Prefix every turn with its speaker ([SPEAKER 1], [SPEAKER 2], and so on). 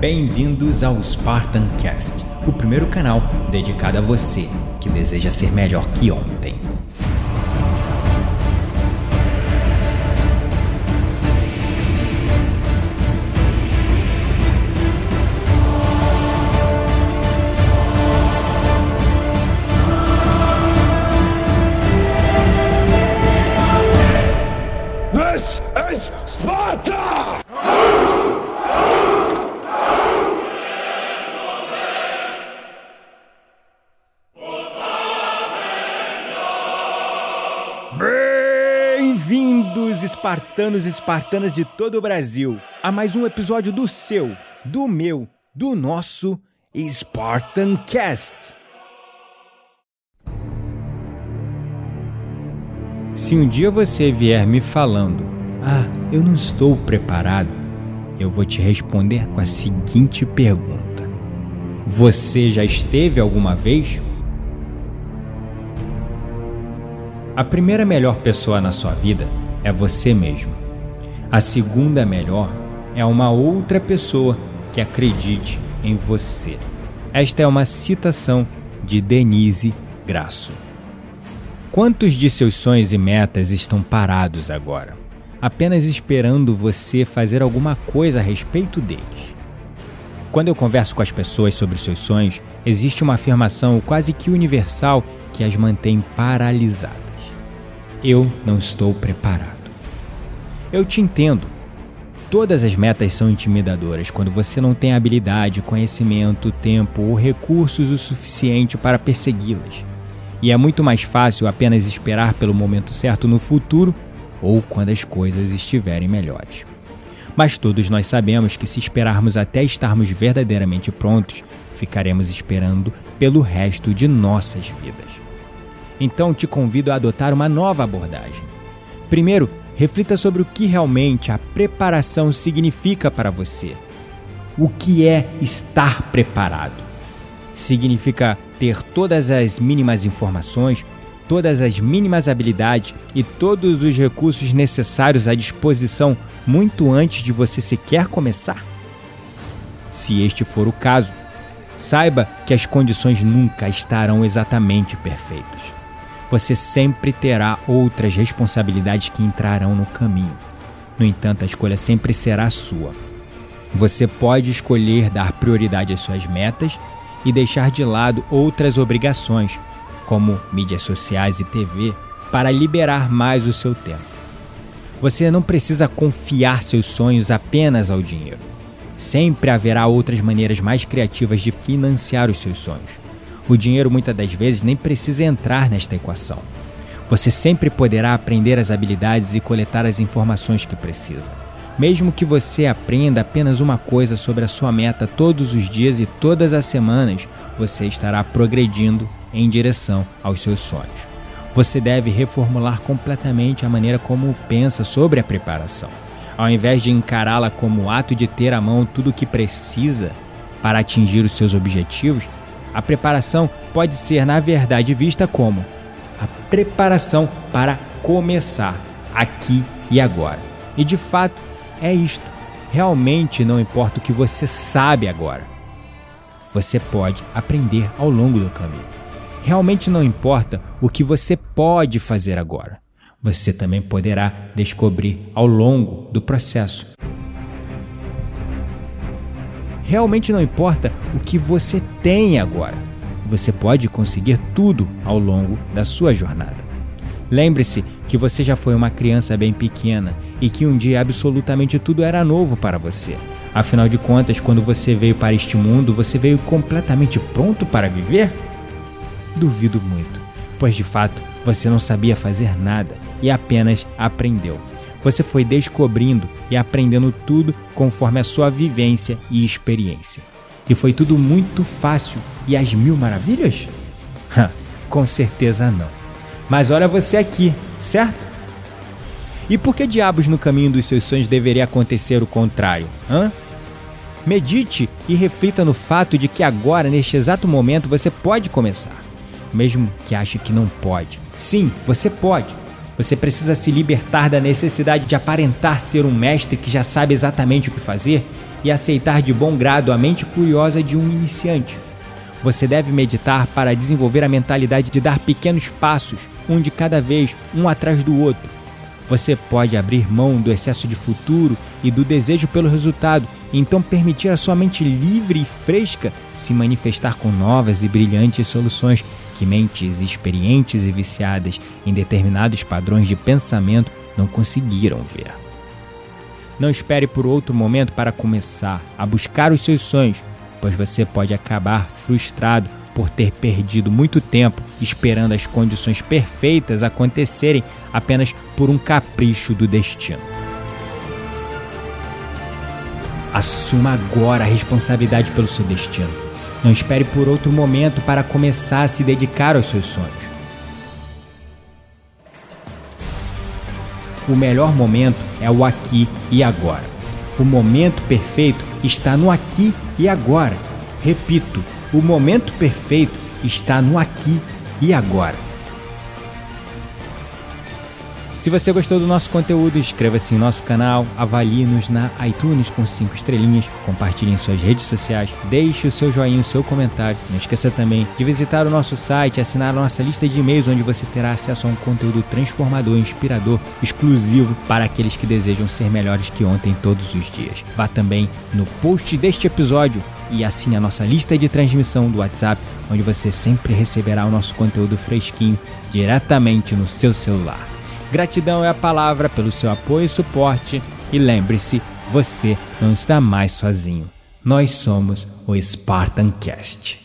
[SPEAKER 1] Bem-vindos ao Spartan Cast, o primeiro canal dedicado a você que deseja ser melhor que ontem.
[SPEAKER 2] This is Sparta!
[SPEAKER 1] Bem-vindos, espartanos e espartanas de todo o Brasil, a mais um episódio do seu, do meu, do nosso Spartan Cast. Se um dia você vier me falando, ah, eu não estou preparado, eu vou te responder com a seguinte pergunta: Você já esteve alguma vez? A primeira melhor pessoa na sua vida é você mesmo. A segunda melhor é uma outra pessoa que acredite em você. Esta é uma citação de Denise Grasso. Quantos de seus sonhos e metas estão parados agora, apenas esperando você fazer alguma coisa a respeito deles? Quando eu converso com as pessoas sobre seus sonhos, existe uma afirmação quase que universal que as mantém paralisadas. Eu não estou preparado. Eu te entendo. Todas as metas são intimidadoras quando você não tem habilidade, conhecimento, tempo ou recursos o suficiente para persegui-las. E é muito mais fácil apenas esperar pelo momento certo no futuro ou quando as coisas estiverem melhores. Mas todos nós sabemos que se esperarmos até estarmos verdadeiramente prontos, ficaremos esperando pelo resto de nossas vidas. Então te convido a adotar uma nova abordagem. Primeiro, reflita sobre o que realmente a preparação significa para você. O que é estar preparado? Significa ter todas as mínimas informações, todas as mínimas habilidades e todos os recursos necessários à disposição muito antes de você sequer começar? Se este for o caso, saiba que as condições nunca estarão exatamente perfeitas você sempre terá outras responsabilidades que entrarão no caminho. No entanto, a escolha sempre será sua. Você pode escolher dar prioridade às suas metas e deixar de lado outras obrigações, como mídias sociais e TV, para liberar mais o seu tempo. Você não precisa confiar seus sonhos apenas ao dinheiro. Sempre haverá outras maneiras mais criativas de financiar os seus sonhos. O dinheiro muitas das vezes nem precisa entrar nesta equação. Você sempre poderá aprender as habilidades e coletar as informações que precisa. Mesmo que você aprenda apenas uma coisa sobre a sua meta todos os dias e todas as semanas, você estará progredindo em direção aos seus sonhos. Você deve reformular completamente a maneira como pensa sobre a preparação. Ao invés de encará-la como o ato de ter à mão tudo o que precisa para atingir os seus objetivos, a preparação pode ser, na verdade, vista como a preparação para começar aqui e agora. E de fato, é isto. Realmente não importa o que você sabe agora. Você pode aprender ao longo do caminho. Realmente não importa o que você pode fazer agora. Você também poderá descobrir ao longo do processo. Realmente não importa o que você tem agora. Você pode conseguir tudo ao longo da sua jornada. Lembre-se que você já foi uma criança bem pequena e que um dia absolutamente tudo era novo para você. Afinal de contas, quando você veio para este mundo, você veio completamente pronto para viver? Duvido muito, pois de fato você não sabia fazer nada e apenas aprendeu. Você foi descobrindo e aprendendo tudo conforme a sua vivência e experiência. E foi tudo muito fácil e às mil maravilhas? Com certeza não. Mas olha você aqui, certo? E por que diabos no caminho dos seus sonhos deveria acontecer o contrário? Hã? Medite e reflita no fato de que agora, neste exato momento, você pode começar. Mesmo que ache que não pode. Sim, você pode. Você precisa se libertar da necessidade de aparentar ser um mestre que já sabe exatamente o que fazer e aceitar de bom grado a mente curiosa de um iniciante. Você deve meditar para desenvolver a mentalidade de dar pequenos passos, um de cada vez, um atrás do outro. Você pode abrir mão do excesso de futuro e do desejo pelo resultado, e então permitir a sua mente livre e fresca se manifestar com novas e brilhantes soluções que mentes experientes e viciadas em determinados padrões de pensamento não conseguiram ver. Não espere por outro momento para começar a buscar os seus sonhos, pois você pode acabar frustrado por ter perdido muito tempo esperando as condições perfeitas acontecerem apenas por um capricho do destino. Assuma agora a responsabilidade pelo seu destino. Não espere por outro momento para começar a se dedicar aos seus sonhos. O melhor momento é o aqui e agora. O momento perfeito está no aqui e agora. Repito, o momento perfeito está no aqui e agora. Se você gostou do nosso conteúdo, inscreva-se em nosso canal, avalie-nos na iTunes com 5 estrelinhas, compartilhe em suas redes sociais, deixe o seu joinha, o seu comentário. Não esqueça também de visitar o nosso site e assinar a nossa lista de e-mails, onde você terá acesso a um conteúdo transformador, inspirador, exclusivo para aqueles que desejam ser melhores que ontem todos os dias. Vá também no post deste episódio e assine a nossa lista de transmissão do WhatsApp, onde você sempre receberá o nosso conteúdo fresquinho diretamente no seu celular. Gratidão é a palavra pelo seu apoio e suporte. E lembre-se, você não está mais sozinho. Nós somos o Spartan Cast.